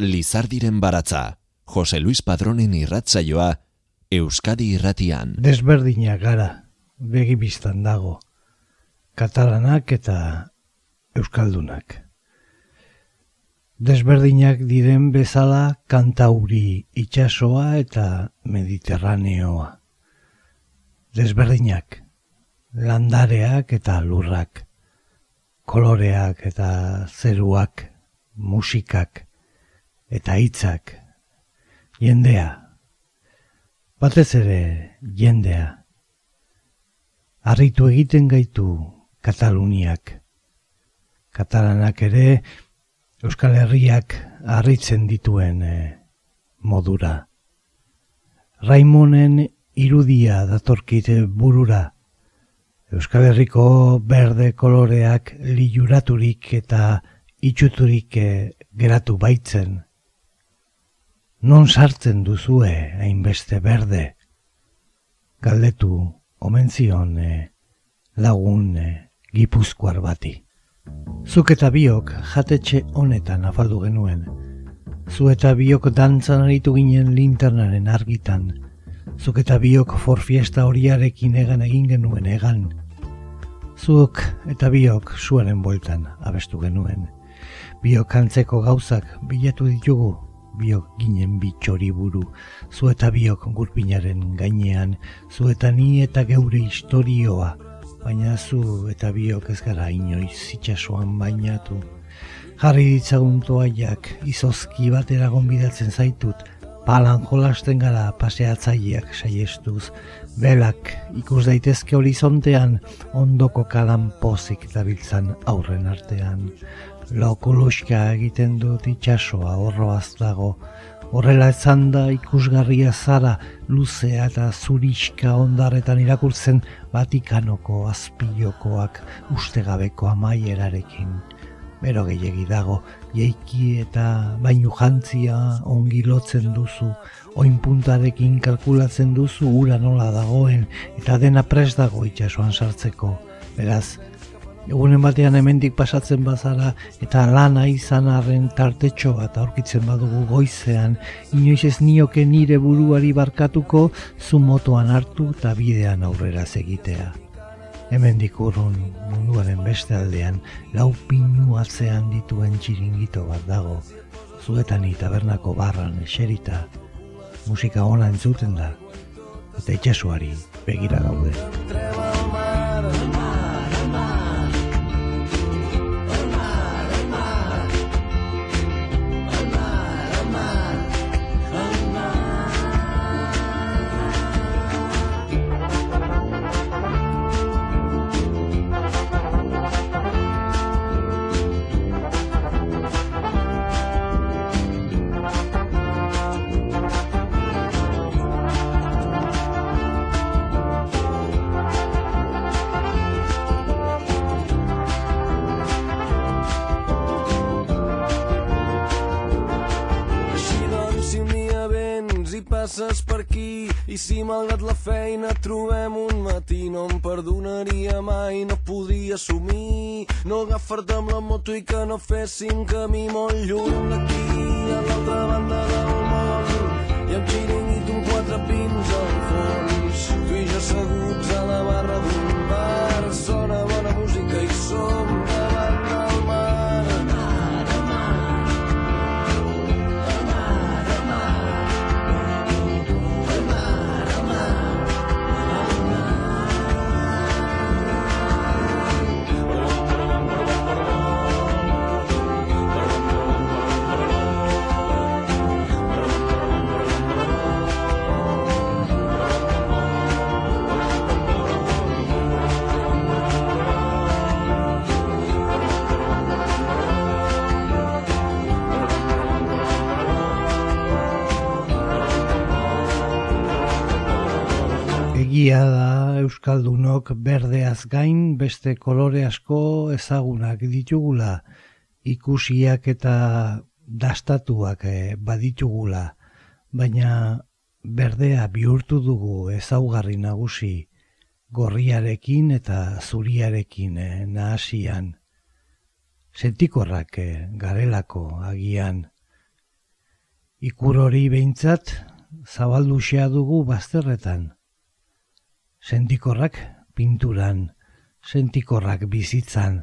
Lizardiren baratza, Jose Luis Padronen irratzaioa, Euskadi irratian. Desberdina gara, begibistan dago, katalanak eta euskaldunak. Desberdinak diren bezala kantauri itsasoa eta mediterraneoa. Desberdinak, landareak eta lurrak, koloreak eta zeruak, musikak eta hitzak, jendea, batez ere jendea, harritu egiten gaitu Kataluniak, katalanak ere Euskal Herriak harritzen dituen eh, modura. Raimonen irudia datorkite burura, Euskal Herriko berde koloreak liuraturik eta itxuturik eh, geratu baitzen. Non sartzen duzue hainbeste berde? Galdetu omentzion eh, lagun gipuzkoar bati. Zuk eta biok jatetxe honetan afaldu genuen. Zu eta biok dantzan aritu ginen linternaren argitan. Zuk eta biok forfiesta horiarekin egan egin genuen egan. Zuk eta biok zuaren bueltan abestu genuen. Biok antzeko gauzak bilatu ditugu, biok ginen bitxori buru. Zu eta biok gurpinaren gainean, zu eta ni eta geure historioa, baina zu eta biok ez gara inoiz itxasuan bainatu. Jarri ditzagun toaiak, izozki batera gonbidatzen zaitut, palan jolasten gara paseatzaileak saiestuz, belak ikus daitezke horizontean, ondoko kalan pozik dabiltzan aurren artean. Lokuluska egiten dut itxasoa horroaz dago, Horrela ezan da ikusgarria zara luzea eta zuriska ondarretan irakurtzen Vatikanoko azpilokoak ustegabeko amaierarekin. Bero gehiagi dago, jeiki eta bainu jantzia ongi lotzen duzu, oin puntarekin kalkulatzen duzu ura nola dagoen eta dena pres dago itxasuan sartzeko. Beraz, Egunen batean hemendik pasatzen bazara eta lana izan arren tartetxo bat aurkitzen badugu goizean, inoiz ez nioke nire buruari barkatuko zu motoan hartu eta bidean aurrera segitea. Hemendik urrun munduaren beste aldean lau pinu atzean dituen txiringito bat dago, zuetan tabernako barran eserita, musika ona entzuten da, eta itxasuari begira daude. No em perdonaria mai, no podria assumir. No agafar-te amb la moto i que no féssim camí molt lluny. D'aquí a l'altra banda del món i amb xiringuit un quatre pins al fons. Tu i jo asseguts a la barra d'un bar. Sona bona música i som Egia da Euskaldunok berdeaz gain beste kolore asko ezagunak ditugula, ikusiak eta dastatuak eh, baditugula, baina berdea bihurtu dugu ezaugarri nagusi, gorriarekin eta zuriarekin eh, nahasian. Sentikorrak eh, garelako agian, Ikur hori behintzat zabalduxea dugu bazterretan. Sentikorrak pinturan, sentikorrak bizitzan,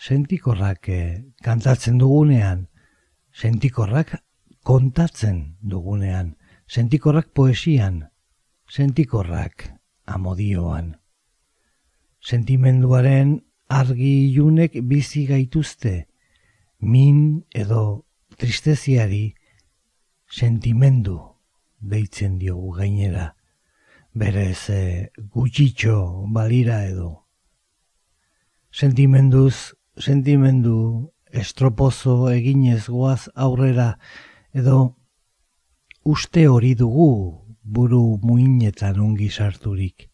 sentikorrak eh, kantatzen dugunean, sentikorrak kontatzen dugunean, sentikorrak poesian, sentikorrak amodioan. Sentimenduaren argi ilunek bizi gaituzte, min edo tristeziari sentimendu deitzen diogu gainera, berez e, gutxitxo balira edo. Sentimenduz, sentimendu estropozo eginez goaz aurrera edo uste hori dugu buru muinetan ongi sarturik.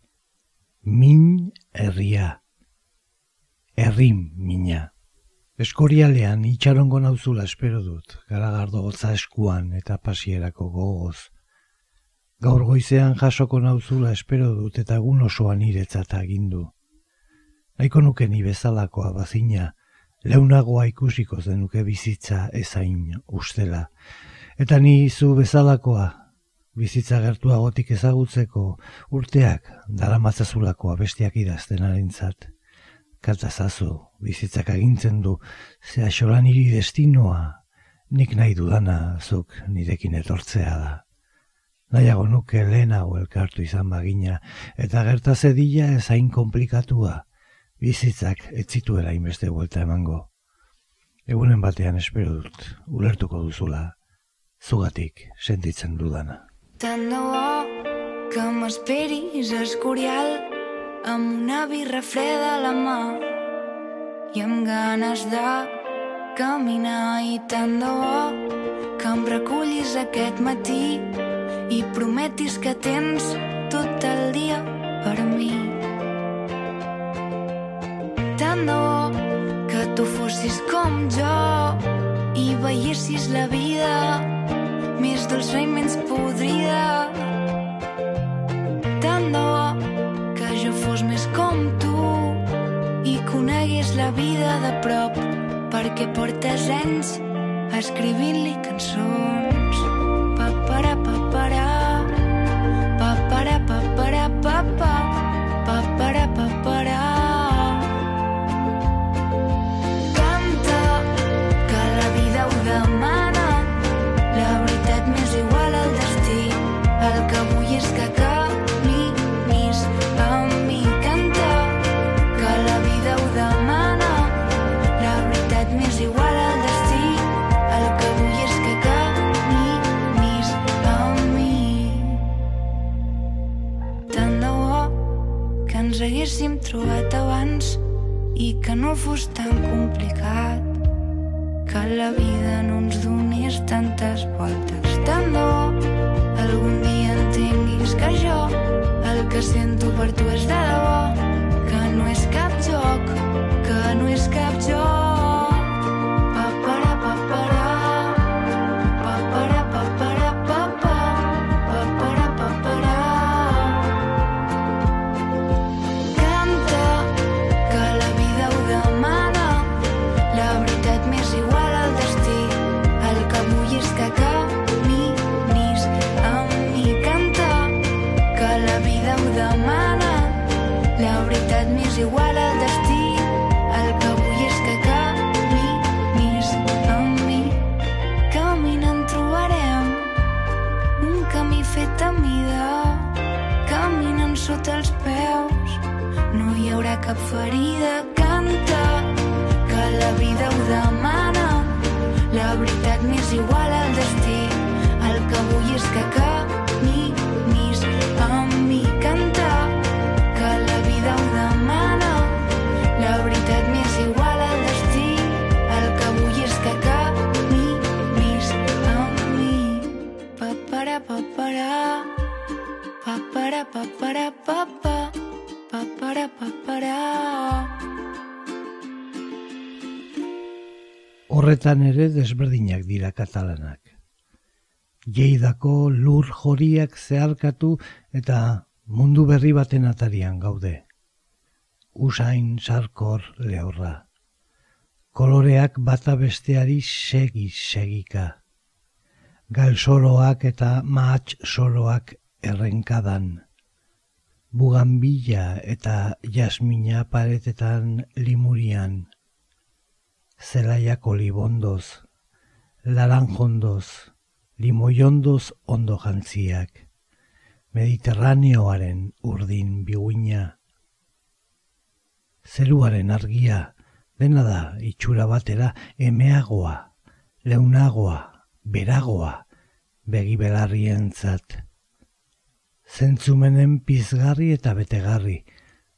Min herria errim mina. Eskorialean itxarongo nauzula espero dut, garagardo gotza eskuan eta pasierako gogoz. Gaur goizean jasoko nauzula espero dut eta egun osoan iretzat agindu. Naiko nuke ni bezalakoa bazina, leunagoa ikusiko zenuke bizitza ezain ustela. Eta ni zu bezalakoa, bizitza gertuagotik ezagutzeko urteak daramatzazulakoa bestiak idazten arintzat kaltazazu, bizitzak agintzen du, ze xolan hiri destinoa, nik nahi dudana zuk nirekin etortzea da. Nahiago nuke lehenago elkartu izan bagina, eta gerta zedila ezain komplikatua, bizitzak etzituela inbeste buelta emango. Egunen batean espero dut, ulertuko duzula, zugatik sentitzen dudana. Tant de bo que m'esperis escorial amb una birra freda a la mà i amb ganes de caminar i tant de bo que em recullis aquest matí i prometis que tens tot el dia per mi. Tant de bo que tu fossis com jo i veiessis la vida més dolça i menys podrida. Tant de bo jo fos més com tu i conegués la vida de prop perquè portes anys escrivint-li cançons. Trobat abans i que no fos tan complicat que la vida no ens donés tantes voltes. Tant bo algun dia entenguis que jo el que sento per tu és de debò, sota els peus, no hi haurà cap ferida. Canta, que la vida ho demana, la veritat m'és igual al destí, el que vull és que caminis amb mi. Canta, papara, papara, papa, papara, papara. Horretan ere desberdinak dira katalanak. Jeidako lur joriak zeharkatu eta mundu berri baten atarian gaude. Usain sarkor lehorra. Koloreak bata besteari segi segika. gal soroak eta maatx soroak errenkadan. Bugambila eta jasmina paretetan limurian. Zelaiak olibondoz, laranjondoz, limoiondoz ondo jantziak. Mediterraneoaren urdin biguina. Zeruaren argia, dena da itxura batera emeagoa, leunagoa, beragoa, begibelarrien zat. Zentzumenen pizgarri eta betegarri,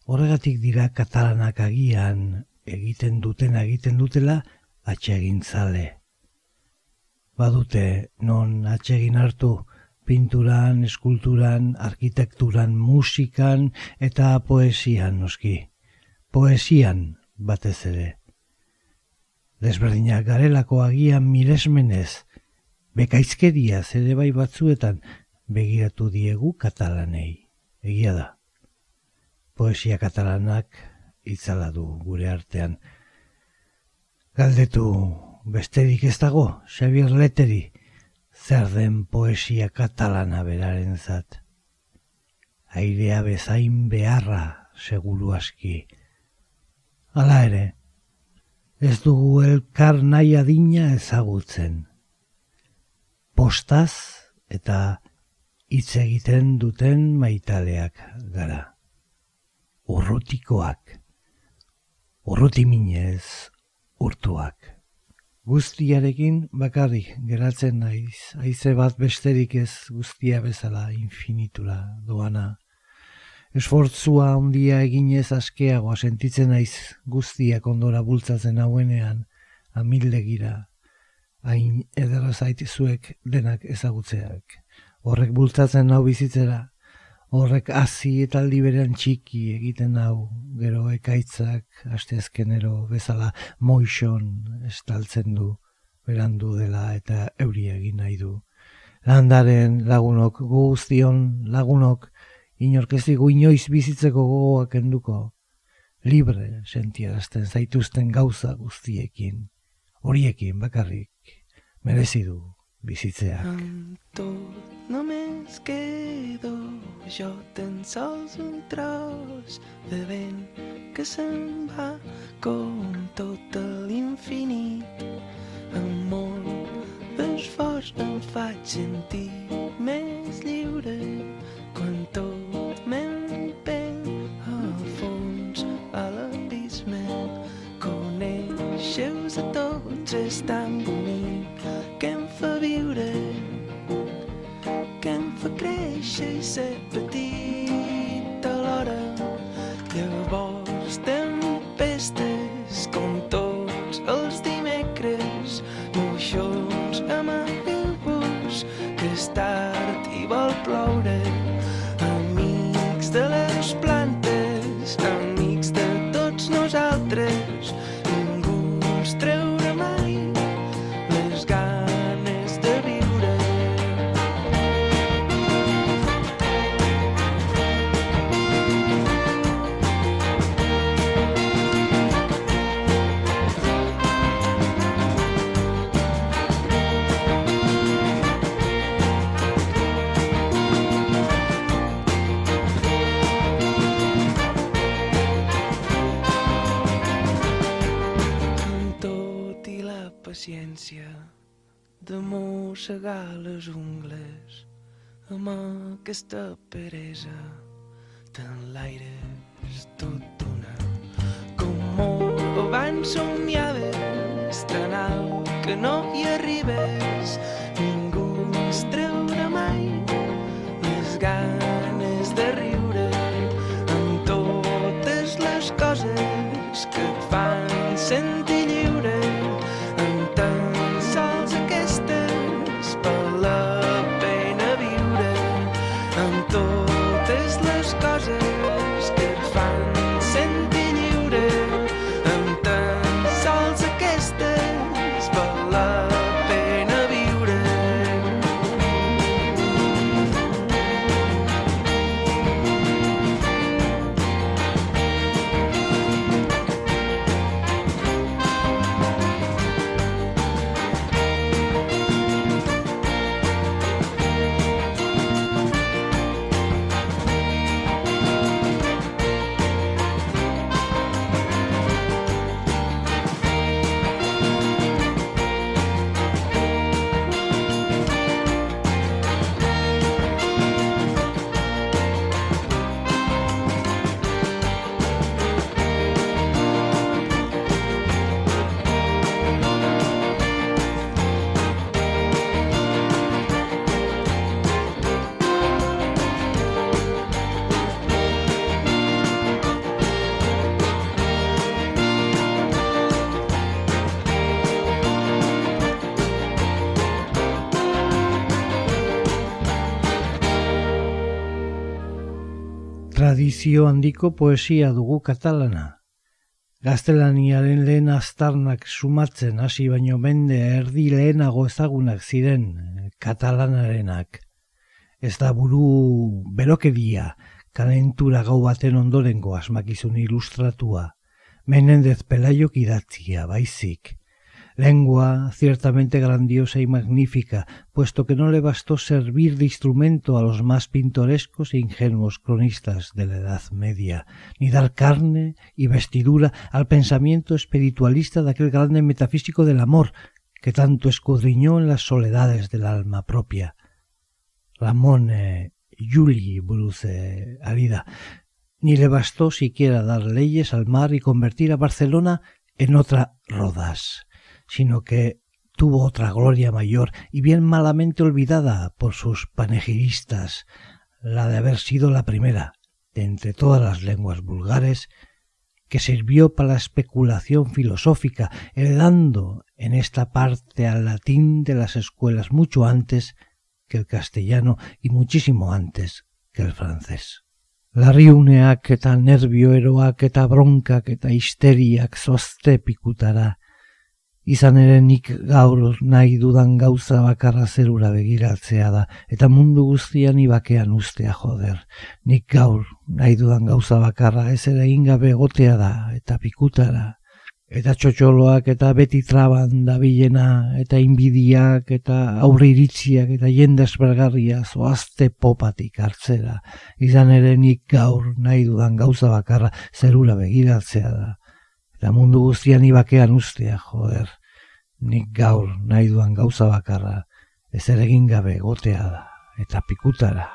horregatik dira katalanak agian egiten duten egiten dutela atsegin zale. Badute non atsegin hartu pinturan, eskulturan, arkitekturan, musikan eta poesian noski. Poesian batez ere. Desberdinak garelako agian miresmenez, bekaizkeria zede bai batzuetan begiratu diegu katalanei. Egia da. Poesia katalanak itzala du gure artean. Galdetu besterik ez dago, Xavier Leteri, zer den poesia katalana beraren zat. Airea bezain beharra, seguru aski. Hala ere, ez dugu elkar nahi adina ezagutzen. Postaz eta hitz egiten duten maitaleak gara. Urrutikoak urruti minez urtuak. Guztiarekin bakarrik geratzen naiz, haize bat besterik ez guztia bezala infinitura doana. Esfortzua handia eginez askeagoa sentitzen naiz guztiak ondora bultzatzen hauenean, amildegira, hain edera zaitizuek denak ezagutzeak. Horrek bultzatzen nau bizitzera, horrek hasi eta aldi berean txiki egiten hau, gero ekaitzak asteazkenero bezala moixon estaltzen du, berandu dela eta euri egin nahi du. Landaren lagunok, guztion lagunok, inorkezigu inoiz bizitzeko gogoak enduko, libre sentiarazten zaituzten gauza guztiekin, horiekin bakarrik, merezi du bizitzeak. Amb tot només quedo jo tan sols un tros de vent que se'n va com tot l'infinit. Amb molt d'esforç em faig sentir més lliure quan tot m'empeny al fons a l'abisme. Conèixer-vos a tots és tan bonic créixer i de mossegar les ungles amb aquesta peresa. Tant l'aire és tot una com abans somiaves tan alt que no hi arribes. Ningú ens treurà mai les ganes de riure amb totes les coses que et fan sentir Tradizio handiko poesia dugu katalana. Gaztelaniaren lehen aztarnak sumatzen hasi baino mende erdi lehenago ezagunak ziren katalanarenak. Ez da buru berokeria, kalentura gau baten ondorengo asmakizun ilustratua. Menendez Pelaiok idatzia, baizik. Lengua ciertamente grandiosa y magnífica, puesto que no le bastó servir de instrumento a los más pintorescos e ingenuos cronistas de la Edad Media, ni dar carne y vestidura al pensamiento espiritualista de aquel grande metafísico del amor que tanto escudriñó en las soledades del alma propia. Ramón eh, Juli Bruce Arida, ni le bastó siquiera dar leyes al mar y convertir a Barcelona en otra Rodas sino que tuvo otra gloria mayor y bien malamente olvidada por sus panegiristas, la de haber sido la primera de entre todas las lenguas vulgares que sirvió para la especulación filosófica, heredando en esta parte al latín de las escuelas mucho antes que el castellano y muchísimo antes que el francés. Larriuneak eta nervioeroak eta bronkak eta histeriak zozte pikutara, Izan ere nik gaur nahi dudan gauza bakarra zerura begiratzea da, eta mundu guztian ibakean ustea joder. Nik gaur nahi dudan gauza bakarra ez ere ingabe gotea da, eta pikutara. Eta txotxoloak eta beti traban da bilena, eta inbidiak, eta aurri iritziak, eta jende espergarria zoazte popatik hartzera. Izan ere nik gaur nahi dudan gauza bakarra zerura begiratzea da eta mundu guztian ibakean ustea, joder. Nik gaur nahi duan gauza bakarra, ez ere gabe gotea da, eta pikutara.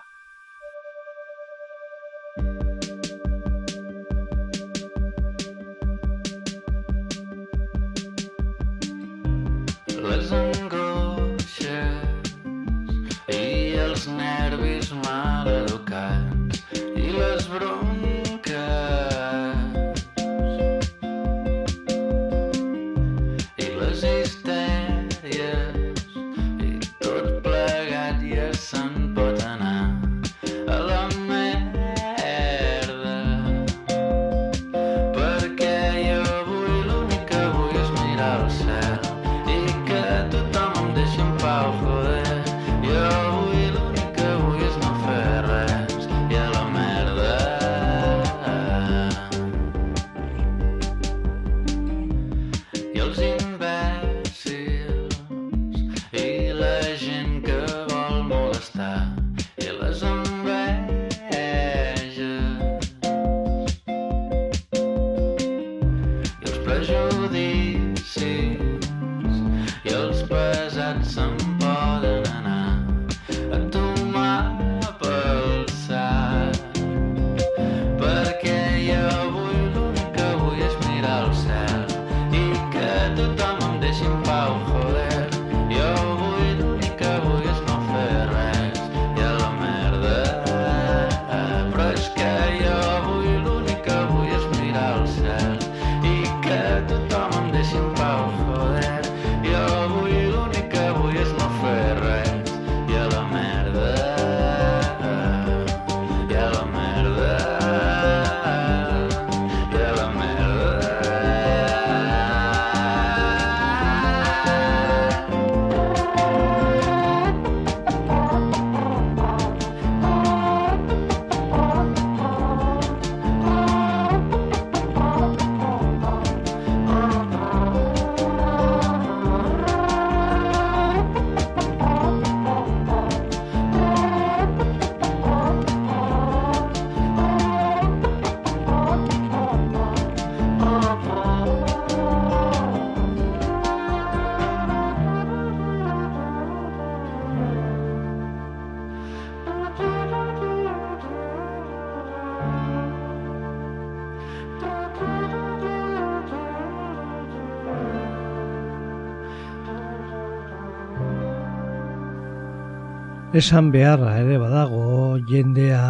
Esan beharra ere badago jendea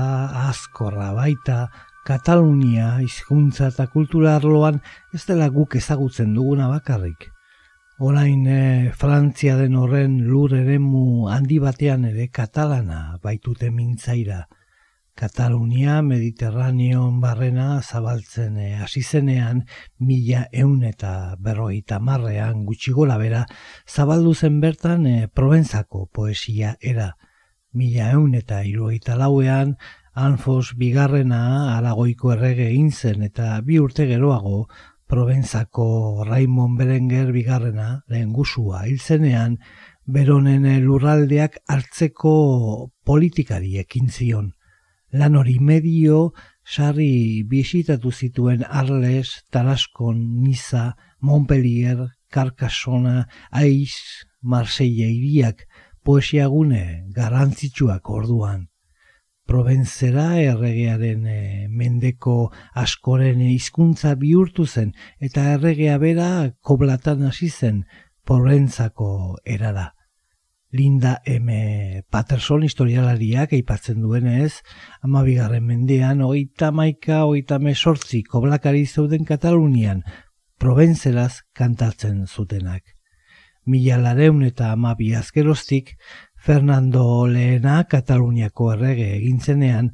azkorra baita Katalunia hizkuntza eta kultura arloan ez dela guk ezagutzen duguna bakarrik. Orain e, Frantzia den horren lur eremu handi batean ere katalana baitute mintzaira. Katalunia Mediterraneon barrena zabaltzen eh, hasi zenean mila eun eta berroita marrean gutxi gola bera zabaldu zen bertan e, Provenzako poesia era. Mila eun eta iruaita lauean Anfos bigarrena aragoiko errege egin zen eta bi urte geroago Provenzako Raimon Berenger bigarrena lehen gusua hil zenean beronen lurraldeak hartzeko politikari ekin zion. Lan hori medio sarri bisitatu zituen Arles, Taraskon, Niza, Montpellier, Carcassona, Aiz, Marseille iriak poesiagune garantzitsuak orduan. Provenzera erregearen e, mendeko askoren hizkuntza bihurtu zen eta erregea bera koblatan hasi zen Provenzako erara. Linda M. Patterson historialariak aipatzen duenez, ama bigarren mendean, oita maika, oita mesortzi, koblakari zeuden Katalunian, provenzeraz kantatzen zutenak. Mila lareun eta ama biazkeroztik, Fernando Lehena Kataluniako errege egintzenean,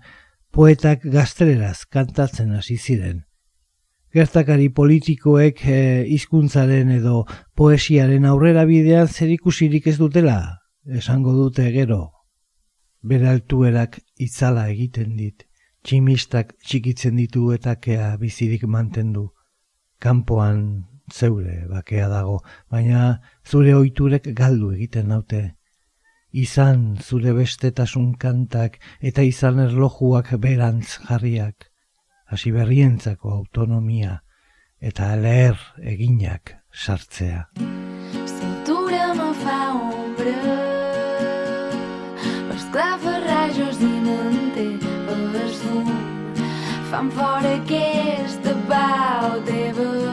poetak gazteleraz kantatzen hasi ziren. Gertakari politikoek eh, hizkuntzaren edo poesiaren aurrera bidean zer ikusirik ez dutela, esango dute gero, bere altuerak itzala egiten dit, tximistak txikitzen ditu eta kea bizirik mantendu, kanpoan zeure bakea dago, baina zure ohiturek galdu egiten naute. Izan zure bestetasun kantak eta izan erlojuak berantz jarriak, hasi berrientzako autonomia eta leher eginak sartzea. Cintura me fa ombra clavarrajos i manté el fum fan fora aquesta pau teva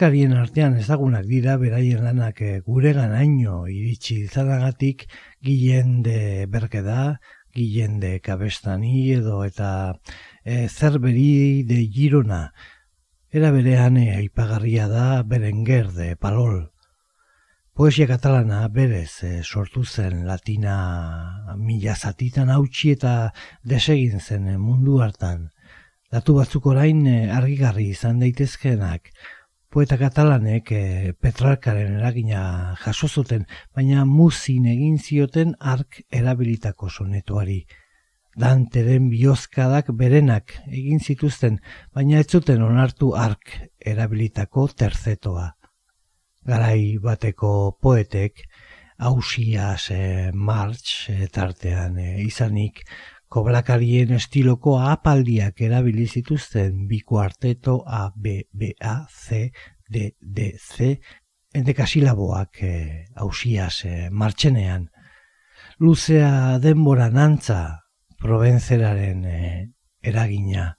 Koblakarien artean ezagunak dira beraien lanak eh, gure ganaino iritsi izanagatik Guillen de Berkeda, Guillen de Kabestani edo eta e, Zerberi de Girona. Era berean e, aipagarria da Berenguer de Palol. Poesia katalana berez e, sortu zen latina mila zatitan hautsi eta desegin zen mundu hartan. Datu batzuk orain argigarri izan daitezkeenak, Poeta katalanek e, Petrarkaren eragina jaso zuten, baina muzin egin zioten ark erabilitako sonetuari. Danteren biozkadak berenak egin zituzten, baina ez zuten onartu ark erabilitako terzetoa. Garai bateko poetek, hausiaz e, martx e, tartean e, izanik, Koblakarien estiloko apaldiak erabili zituzten bi kuarteto A, B, B, A, C, D, D, C, endekasilaboak hausiaz e, martxenean. luzea denbora nantza provenzeraren eh, eragina.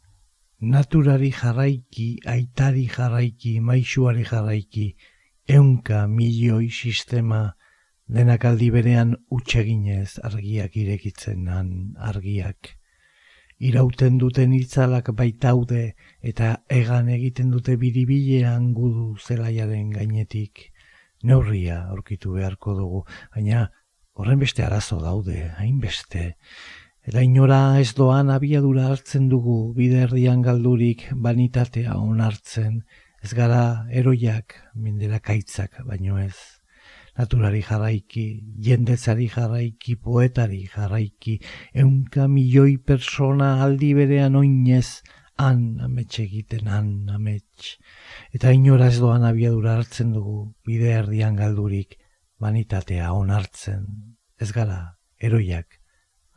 Naturari jarraiki, aitari jarraiki, maixuari jarraiki, eunka milioi sistema denak aldi berean utxeginez argiak irekitzen han argiak. Irauten duten itzalak baitaude eta egan egiten dute biribilean gudu zelaiaren gainetik. Neurria aurkitu beharko dugu, baina horren beste arazo daude, hainbeste. Eta inora ez doan abiadura hartzen dugu bide erdian galdurik banitatea onartzen, ez gara eroiak mindera kaitzak baino ez. Naturari jarraiki, jendezari jarraiki, poetari jarraiki, eunka milioi persona aldi berean oinez, han amets egiten, han amets. Eta inora ez doan abiadura hartzen dugu bide erdian galdurik banitatea onartzen, ez gara eroiak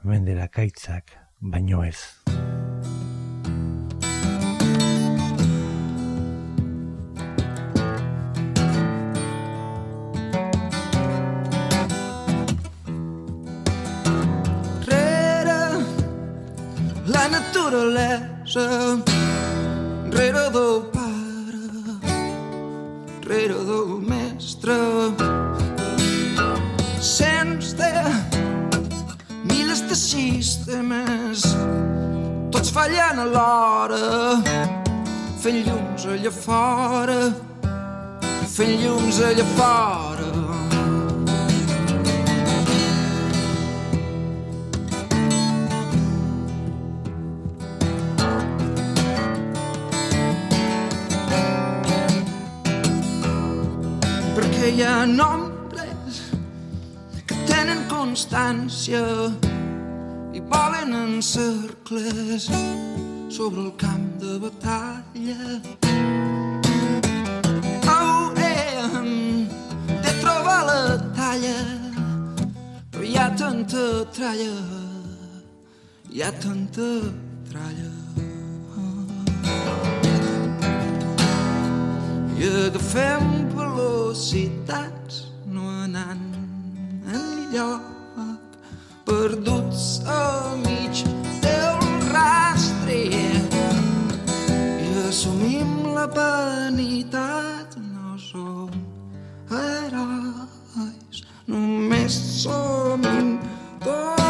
mendera kaitzak baino ez. Naturalesa, rere del pare, rere del mestre, sense milers de sistemes, tots fallant alhora, fent llums allà fora, fent llums allà fora. Ha nombres que tenen constància i volen en cercles sobre el camp de batalla. Oh, eh, de trobar la talla, però hi ha tanta tralla, hi ha tanta tralla. i agafem velocitats no anant enlloc perduts a mig del rastre. I assumim la vanitat no som herois només som indomables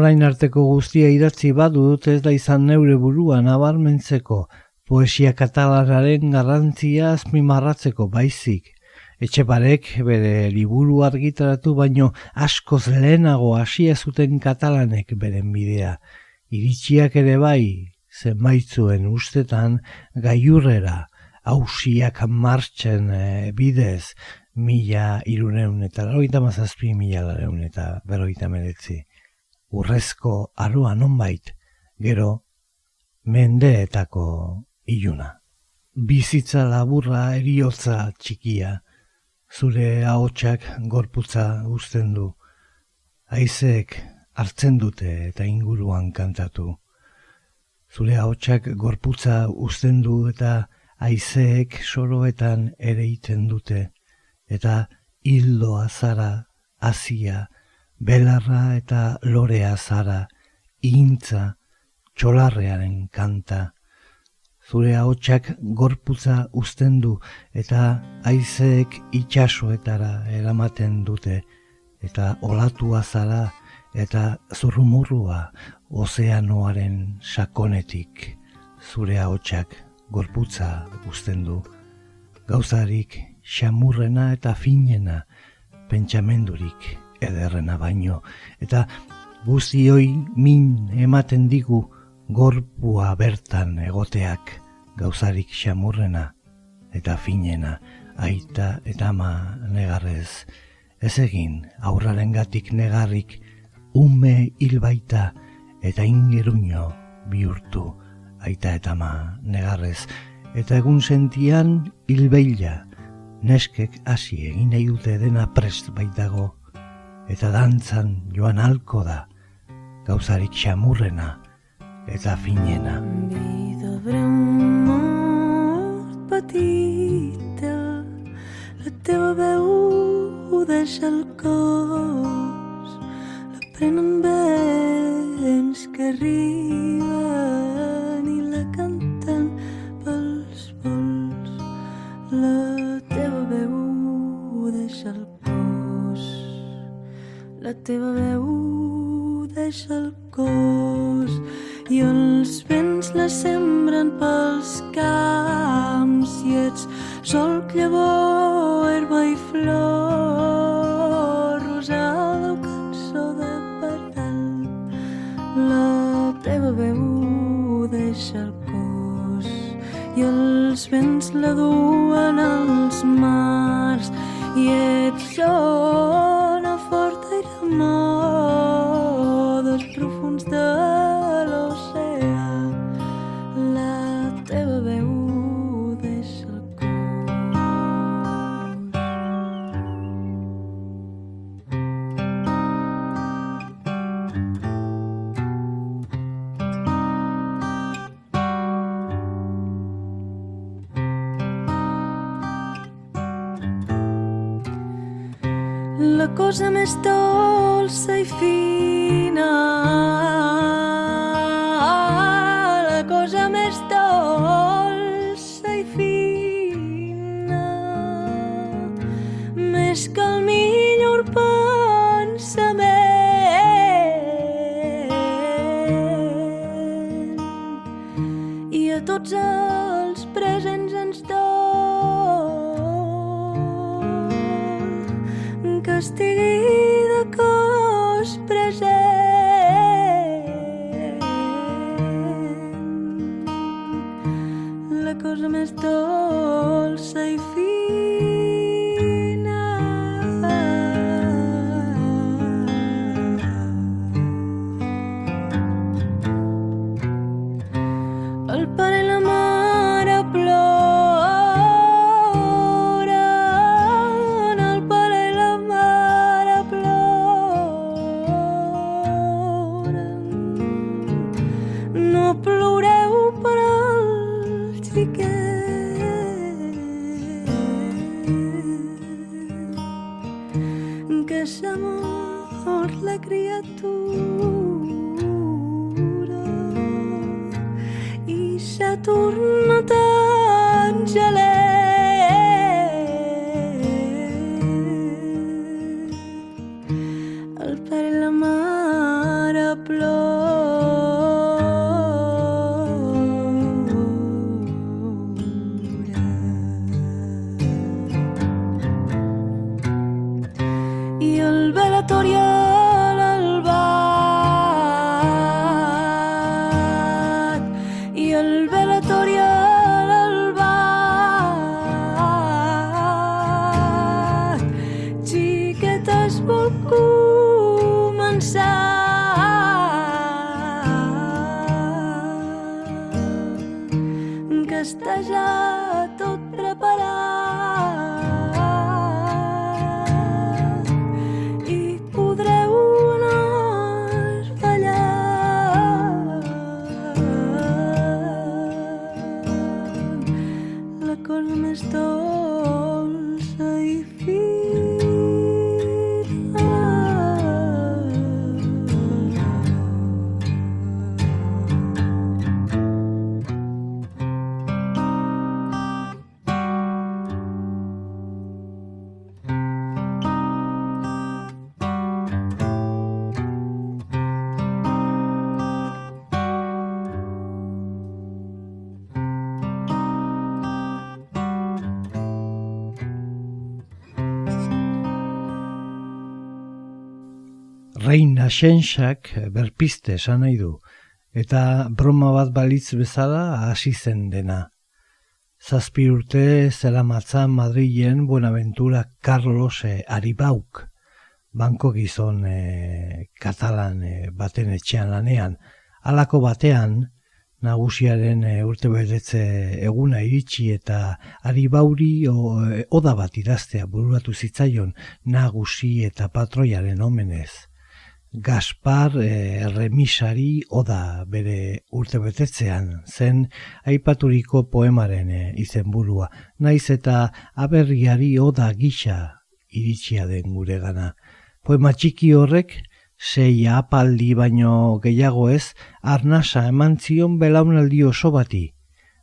Orain arteko guztia idatzi badut ez da izan neure burua nabarmentzeko poesia katalanaren garrantzia azpimarratzeko baizik. Etxeparek bere liburu argitaratu baino askoz lehenago hasia zuten katalanek beren bidea. Iritsiak ere bai, zenbaitzuen ustetan gaiurrera, hausiak martxen e, bidez, mila iruneun eta laroita mazazpi mila laroita eta beroita meretzi. Urrezko arua nonbait, gero mendeetako iluna. Bizitza laburra eriotza txikia, zure ahotsak gorputza uzten du. Aizeek hartzen dute eta inguruan kantatu. Zure ahotsak gorputza uzten du eta aizeek soroetan ere iten dute. Eta hildoa zara, azia, belarra eta lorea zara, intza, txolarrearen kanta. Zure ahotsak gorputza uzten du eta haizeek itsasoetara eramaten dute eta olatua zara eta zurrumurrua ozeanoaren sakonetik. Zure ahotsak gorputza uzten du. Gauzarik xamurrena eta finena pentsamendurik ederrena baino. Eta guztioi min ematen digu gorpua bertan egoteak gauzarik xamurrena eta finena aita eta ama negarrez. Ez egin aurraren gatik negarrik ume hilbaita eta ingeruño bihurtu aita eta ama negarrez. Eta egun sentian hilbeila neskek hasi egin nahi dute dena prest baitago eta dantzan joan alko da gauzarik xamurrena eta finena. Vida breu molt petita, la teva veu deixa el cos, la prenen vents que arriben la teva veu deixa el cos i els vents la sembren pels camps i ets sol, llavor, herba i flor, rosada o cançó de pardal. La teva veu deixa el cos i els vents la duen als mars i ets zona cosa més dolça i fina. La cosa més dolça i fina. Més que el millor pensament. I a tots els La Reina Xenxak berpiste esan nahi du, eta broma bat balitz bezala hasi zen dena. Zazpi urte zela matzan Madrilen Buenaventura Carlos eh, Aribauk, banko gizon eh, katalan eh, baten etxean lanean, halako batean, nagusiaren e, urte betetze eguna iritsi eta Aribauri o, e, oda bat idaztea bururatu zitzaion nagusi eta patroiaren omenez. Gaspar e, remisari oda bere urte betetzean zen aipaturiko poemaren e, izenburua, naiz eta aberriari oda gisa iritsia den gure gana. Poema txiki horrek sei apaldi baino gehiago ez, arnasa eman zion belaunaldi oso bati.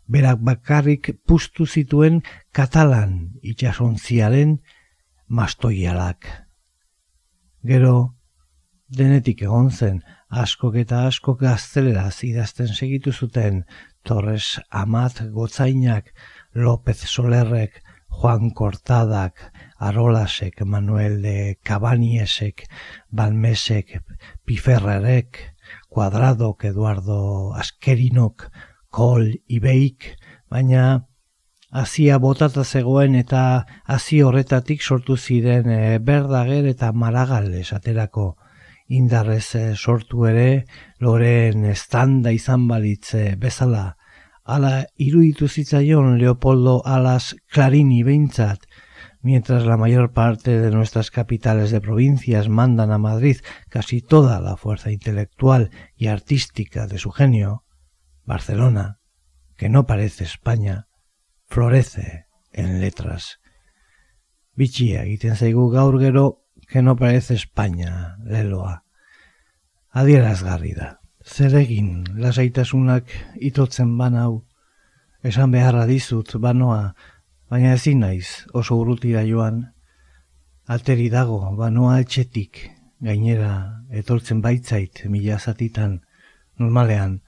Berak bakarrik pustu zituen katalan itxasontziaren mastoialak. Gero, denetik egon zen, askok eta askok gazteleraz idazten segitu zuten Torres Amat Gotzainak, López Solerrek, Juan Cortadak, Arolasek, Manuel de Cabaniesek, Balmesek, Piferrerek, Cuadradok, Eduardo Askerinok, Kol Ibeik, baina hasia botata zegoen eta hasi horretatik sortu ziren e, Berdager eta Maragal esaterako indarrez e, sortu ere loren estanda izan balitze bezala Ala iruditu zitzaion Leopoldo Alas Clarini behintzat, mientras la mayor parte de nuestras capitales de provincias mandan a Madrid casi toda la fuerza intelectual y artística de su genio, Barcelona, que no parece España, florece en letras. Bitxia egiten zaigu gaur que no parece España, leloa. Adierazgarri da. Zer egin lasaitasunak itotzen banau, esan beharra dizut banoa, baina ezin naiz oso urrutira joan, alteri dago banoa etxetik, gainera etortzen baitzait mila zatitan, normalean,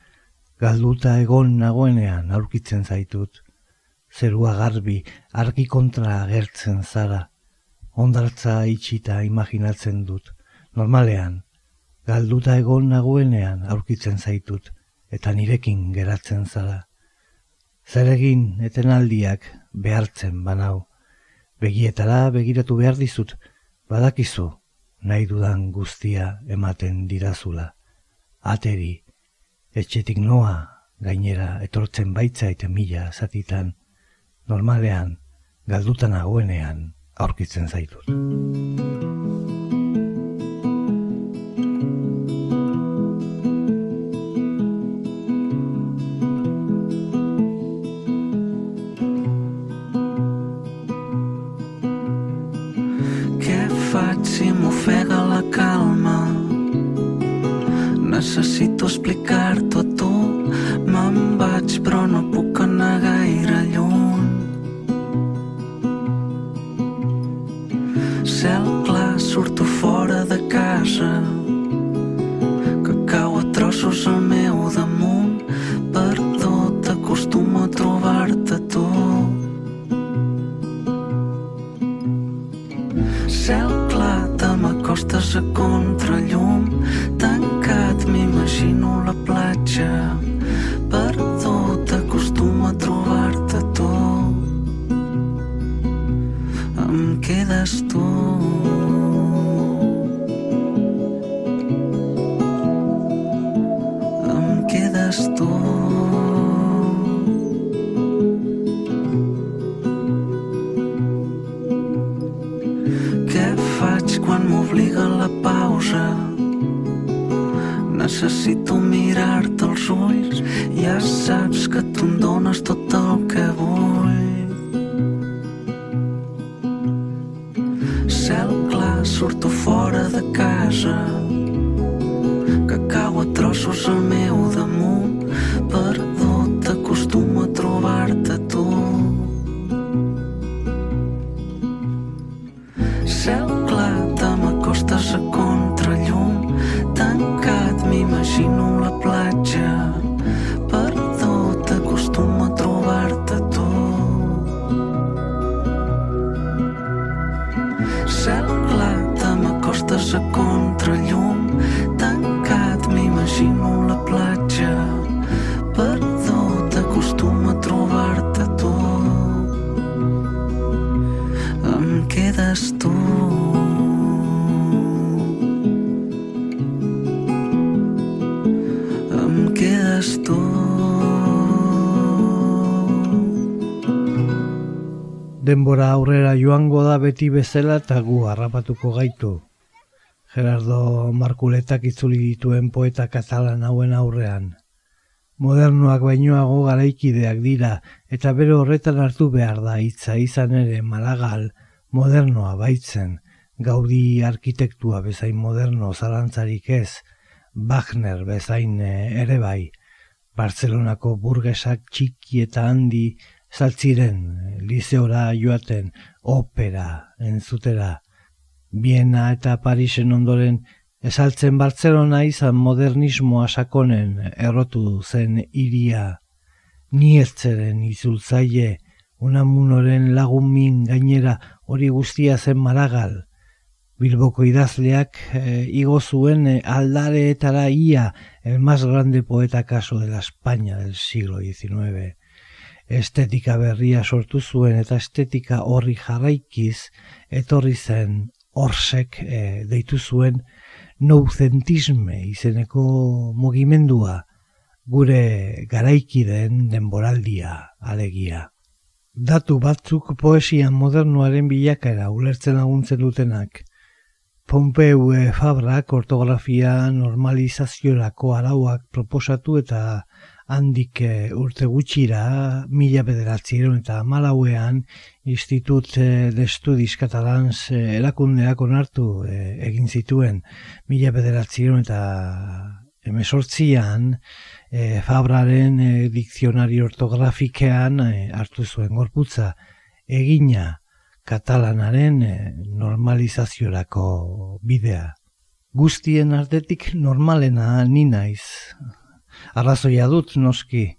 galduta egon nagoenean aurkitzen zaitut, zerua garbi, argi kontra agertzen zara, ondartza itxita imaginatzen dut, normalean, galduta egon nagoenean aurkitzen zaitut, eta nirekin geratzen zara. Zer egin etenaldiak behartzen banau, begietara begiratu behar dizut, badakizu, nahi dudan guztia ematen dirazula. Ateri, etxetik noa, gainera etortzen baitzait mila zatitan, normalean, galdutan nagoenean aurkitzen zaitut. Què faig si m'ofega la calma? Necessito explicar-t'ho surto fora de casa, que cau a trossos el meu damunt, Denbora aurrera joango da beti bezala eta gu harrapatuko gaitu. Gerardo Markuletak itzuli dituen poeta katalan hauen aurrean. Modernoak bainoago garaikideak dira eta bere horretan hartu behar da hitza izan ere malagal modernoa baitzen, gaudi arkitektua bezain moderno zalantzarik ez, Wagner bezain eh, ere bai, Bartzelonako burgesak txiki eta handi saltziren, liseora joaten, opera entzutera, Biena eta Parisen ondoren esaltzen Bartzelona izan modernismoa sakonen errotu zen iria, nietzeren izultzaile, unamunoren lagumin gainera hori guztia zen maragal, Bilboko idazleak eh, igo zuen eh, aldareetara ia el más grande poeta caso de la España del siglo XIX. Estetika berria sortu zuen eta estetika horri jarraikiz etorri zen orsek eh, deitu zuen nouzentisme izeneko mugimendua gure garaikideen denboraldia alegia. Datu batzuk poesia modernoaren bilakaera ulertzen laguntzen dutenak. Pompeu e, Fabrak ortografia normalizaziorako arauak proposatu eta handik e, urte gutxira mila bederatzieron eta malauean Institut e, de Estudis Catalans e, erakundeak onartu e, egin zituen mila bederatzieron eta emesortzian e, Fabraren e, dikzionari ortografikean e, hartu zuen gorputza egina katalanaren eh, normalizaziorako bidea. Guztien artetik normalena ni naiz. Arrazoia dut noski,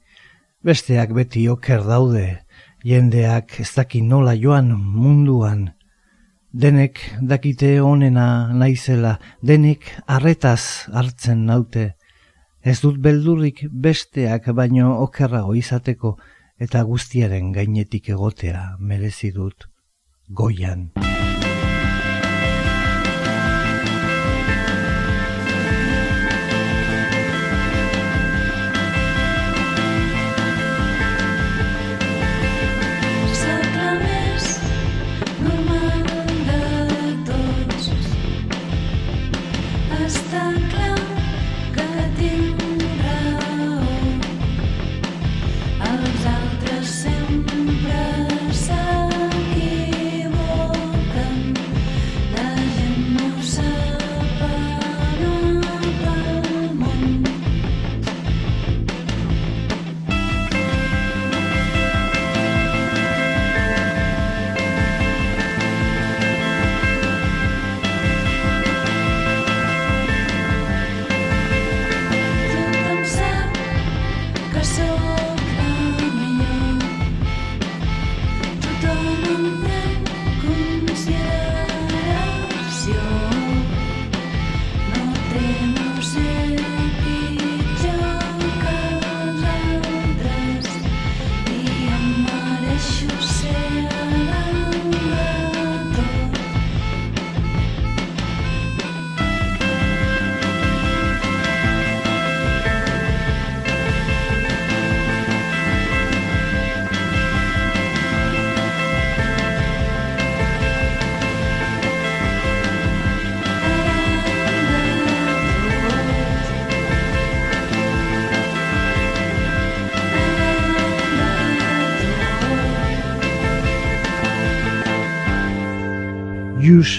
besteak beti oker daude, jendeak ez daki nola joan munduan, denek dakite onena naizela, denek arretaz hartzen naute, ez dut beldurrik besteak baino okerrago izateko eta guztiaren gainetik egotea merezi dut goian.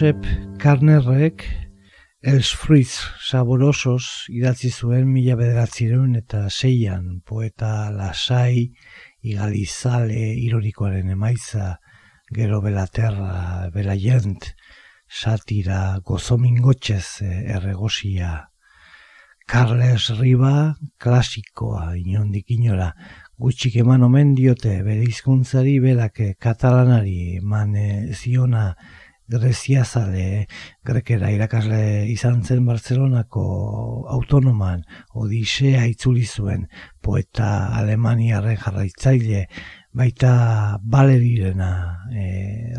Josep Karnerrek Els Fruits Saborosos idatzi zuen mila bederatzireun eta seian. Poeta lasai igalizale ironikoaren emaitza gero belaterra bela jent satira gozomingotxez erregosia. Carles Riba klasikoa inondik inora. Gutxik eman omen diote bere hizkuntzari berak katalanari eman ziona Greziazale, grekera irakasle izan zen Bartzelonako autonoman, odisea itzuli zuen, poeta alemaniarren jarraitzaile, baita balerirena e,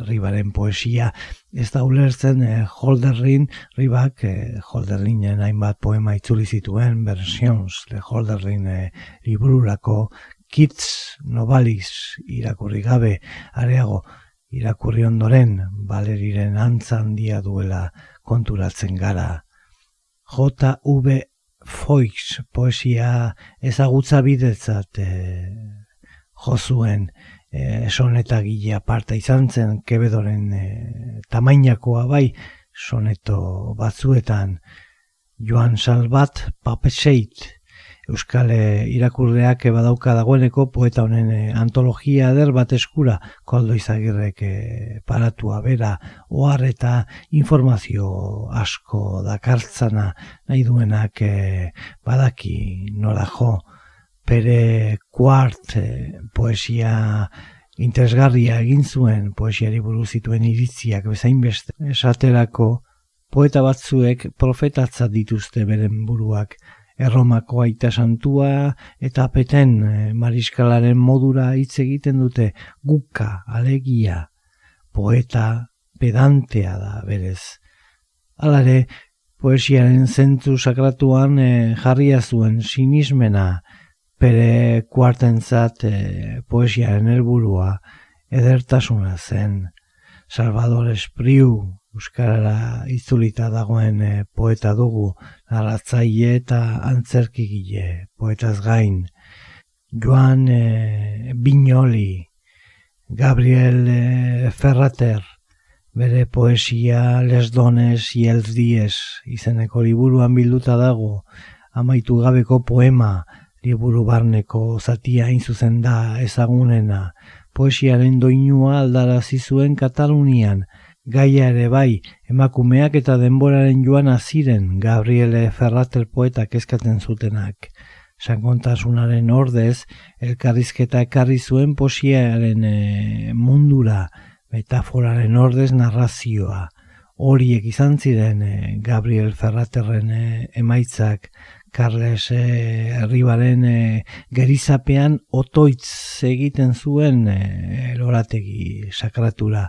ribaren poesia, ez da ulertzen e, Holderlin, ribak e, Holderlinen hainbat poema itzuli zituen, versions de Holderlin e, libururako, Kids Novalis irakurri gabe, areago, irakurri ondoren baleriren antza handia duela konturatzen gara. J.V. Foix poesia ezagutza bidetzat e, jozuen e, soneta gile aparta izan zen kebedoren e, tamainakoa bai soneto batzuetan Joan Salbat Papeseit Euskal e, irakurdeak badauka dagoeneko poeta honen e, antologia eder bat eskura koldo izagirrek e, paratua bera ohar eta informazio asko dakartzana nahi duenak e, badaki nola jo. Pere kuart e, poesia interesgarria egin zuen poesiari buruz zituen iritziak bezain beste esaterako poeta batzuek profetatza dituzte beren buruak erromako aita santua eta peten eh, mariskalaren modura hitz egiten dute guka, alegia, poeta, pedantea da berez. Alare, poesiaren zentzu sakratuan e, jarria zuen sinismena pere kuartentzat e, poesiaren helburua edertasuna zen. Salvador Espriu, Euskarara itzulita dagoen e, poeta dugu, narratzaile eta antzerkigile, poetaz gain. Joan e, Bignoli, Gabriel e, Ferrater, bere poesia Les Dones y Els Dies, izeneko liburuan bilduta dago, amaitu gabeko poema, liburu barneko zatia zuzen da ezagunena, poesiaren doinua aldarazi zuen Katalunian, gaia ere bai, emakumeak eta denboraren joan ziren Gabriele Ferrater poetak eskatzen zutenak. Sankontasunaren ordez, elkarrizketa ekarri zuen posiaren e, mundura, metaforaren ordez narrazioa. Horiek izan ziren e, Gabriel Ferraterren e, emaitzak, Carles e, Ribaren e, gerizapean otoitz egiten zuen e, lorategi sakratura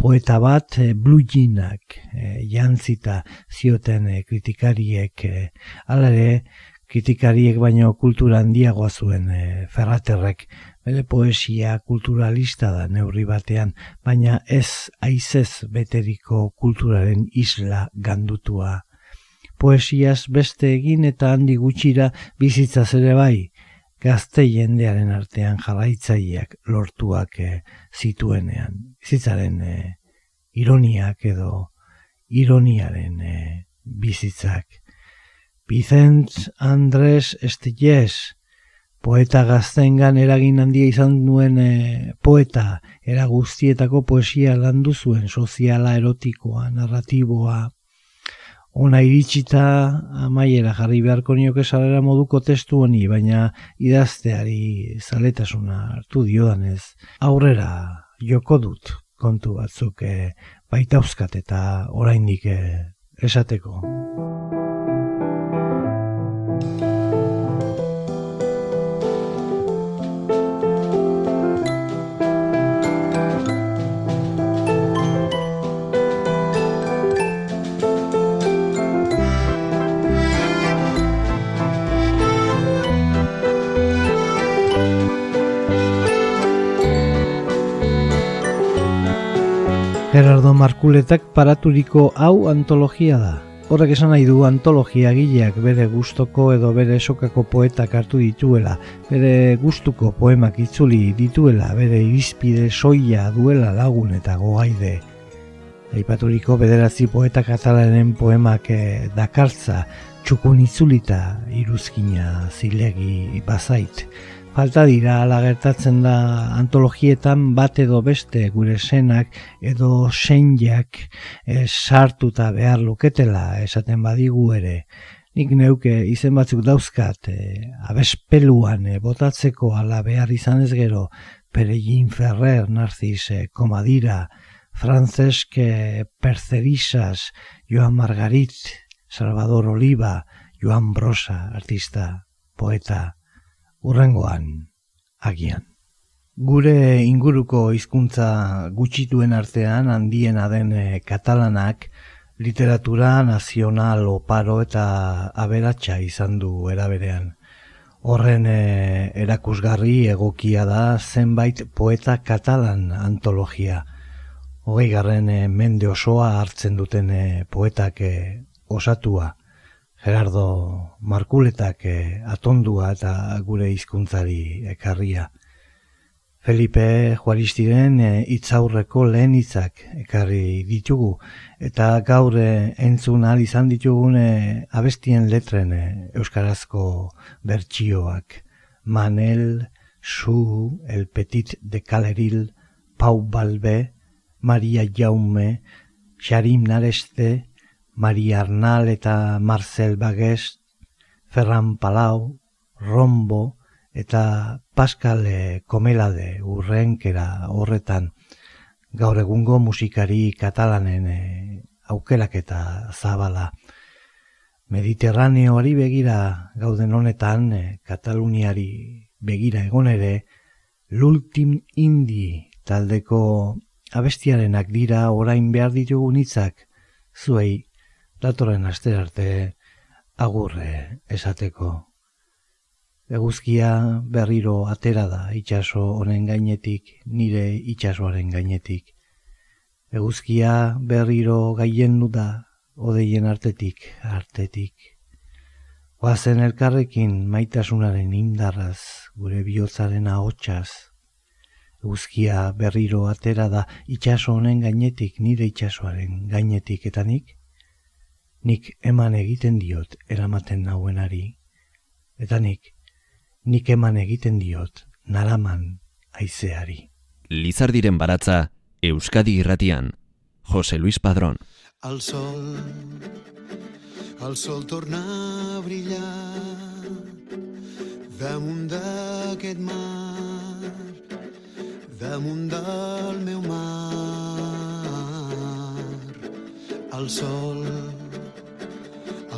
poeta bat e, blue jeanak e, jantzita zioten e, kritikariek e, alare kritikariek baino kultura handiagoa zuen e, ferraterrek. Bere poesia kulturalista da neurri batean baina ez aizez beteriko kulturaren isla gandutua. Poesiaz beste egin eta handi gutxira bizitzaz ere bai gazte jendearen artean jarraitzaileak lortuak e, zituenean. Bizitzaren e, ironiak edo ironiaren e, bizitzak. Vicent Andres Estilles, poeta gaztengan eragin handia izan duen e, poeta, era guztietako poesia landu zuen, soziala, erotikoa, narratiboa, ona iritsita amaiera jarri beharko nioke salera moduko testu honi, baina idazteari zaletasuna hartu diodanez, aurrera joko dut kontu batzuk e, baita eta oraindik e, esateko. Gerardo Markuletak paraturiko hau antologia da. Horrek esan nahi du antologia gileak bere gustoko edo bere sokako poetak hartu dituela, bere gustuko poemak itzuli dituela, bere irizpide soia duela lagun eta gogaide. Aipaturiko bederatzi poeta katalanen poemak eh, dakartza txukun itzulita iruzkina zilegi bazait. Falta dira ala gertatzen da antologietan bat edo beste gure senak edo seinjak e, sartuta behar luketela esaten badigu ere. Nik neuke izen batzuk dauzkat e, abespeluan e, botatzeko ala behar izan ez gero Peregin Ferrer, Narcis, Komadira, Francesque Percerisas, Joan Margarit, Salvador Oliva, Joan Brosa, artista, poeta, urrengoan, agian. Gure inguruko hizkuntza gutxituen artean handiena den eh, katalanak literatura nazional oparo eta aberatsa izan du eraberean. Horren eh, erakusgarri egokia da zenbait poeta katalan antologia hogei garren e, mende osoa hartzen duten poetak osatua, Gerardo Markuletak e, atondua eta gure hizkuntzari ekarria. Felipe Juaristiren e, itzaurreko lehen hitzak ekarri ditugu, eta gaur e, entzun izan ditugun abestien letren euskarazko bertsioak. Manel, Su, El Petit de Caleril, Pau Balbe, Maria Jaume, Xarim Nareste, Maria Arnal eta Marcel Baguest, Ferran Palau, Rombo eta Pascal Komelade urrenkera horretan gaur egungo musikari katalanen e, aukerak eta zabala. Mediterraneoari begira gauden honetan, e, Kataluniari begira egon ere, l'ultim indi taldeko abestiarenak dira orain behar ditugun hitzak zuei datorren aster arte agurre esateko. Eguzkia berriro atera da itxaso honen gainetik, nire itxasoaren gainetik. Eguzkia berriro gaien da odeien artetik, artetik. Oazen elkarrekin maitasunaren indarraz, gure bihotzaren ahotsaz, Eguzkia berriro atera da itxaso honen gainetik nire itxasoaren gainetik eta nik, eman egiten diot eramaten nauenari, eta nik, nik eman egiten diot naraman aizeari. Lizardiren baratza, Euskadi irratian, Jose Luis Padrón. El sol, el sol torna a brillar damunt d'aquest mar damunt del meu mar. El sol,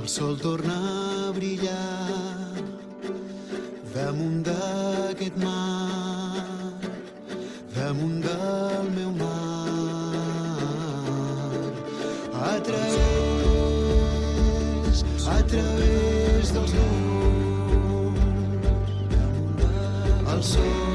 el sol torna a brillar damunt d'aquest mar, damunt del meu mar. A través, a través dels llums, el sol